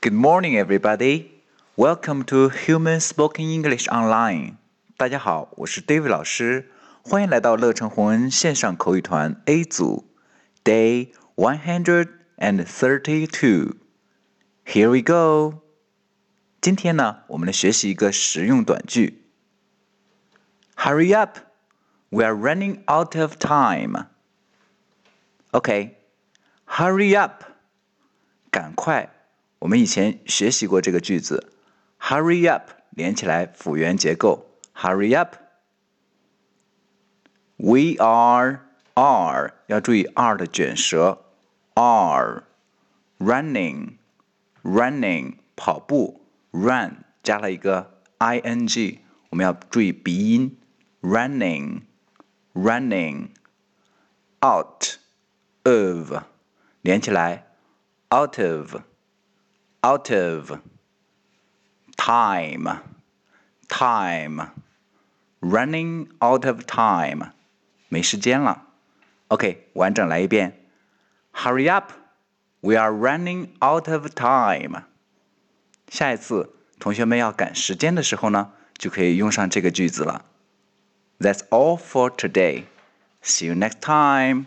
Good morning, everybody. Welcome to Human Spoken English Online. 大家好，我是 David 老师，欢迎来到乐成宏恩线上口语团 A 组，Day one hundred and thirty-two. Here we go. 今天呢，我们来学习一个实用短句。Hurry up! We are running out of time. OK, hurry up. 赶快。 我们以前学习过这个句子，hurry up 连起来辅元结构，hurry up。We are are 要注意 are 的卷舌，are running running 跑步，run 加了一个 i n g，我们要注意鼻音，running running out of 连起来，out of。out of time time running out of time 没时间了。OK，完整来一遍。Hurry up, we are running out of time。下一次同学们要赶时间的时候呢，就可以用上这个句子了。That's all for today. See you next time.